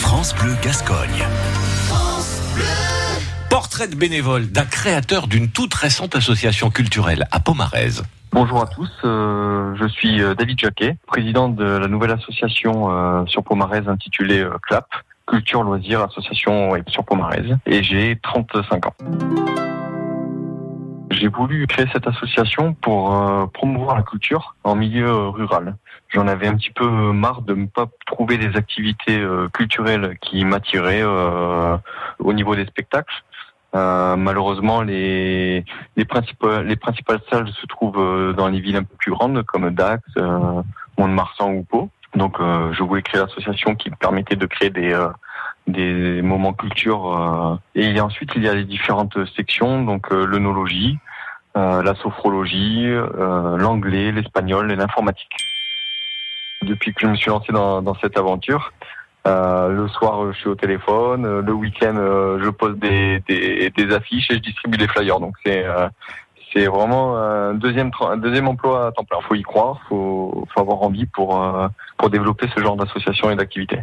France Bleu Gascogne. Portrait de bénévole d'un créateur d'une toute récente association culturelle à Pomarez. Bonjour à tous, euh, je suis euh, David Jacquet, président de la nouvelle association euh, sur Pomarez intitulée CLAP, Culture Loisirs Association sur Pomarez, et j'ai 35 ans. J'ai voulu créer cette association pour euh, promouvoir la culture en milieu rural. J'en avais un petit peu marre de ne pas trouver des activités euh, culturelles qui m'attiraient euh, au niveau des spectacles. Euh, malheureusement, les, les, principales, les principales salles se trouvent euh, dans les villes un peu plus grandes comme Dax, euh, Mont-de-Marsan ou Pau. Donc, je voulais créer l'association qui me permettait de créer des, des moments culture. euh. Et ensuite, il y a les différentes sections, donc euh, l'œnologie, euh, la sophrologie, l'anglais, l'espagnol et l'informatique. Depuis que je me suis lancé dans, dans cette aventure, euh, le soir, je suis au téléphone. euh, Le week-end, euh, je pose des, des, des affiches et je distribue des flyers. Donc c'est c'est vraiment un deuxième un deuxième emploi à temps plein. Faut y croire, faut faut avoir envie pour pour développer ce genre d'association et d'activité.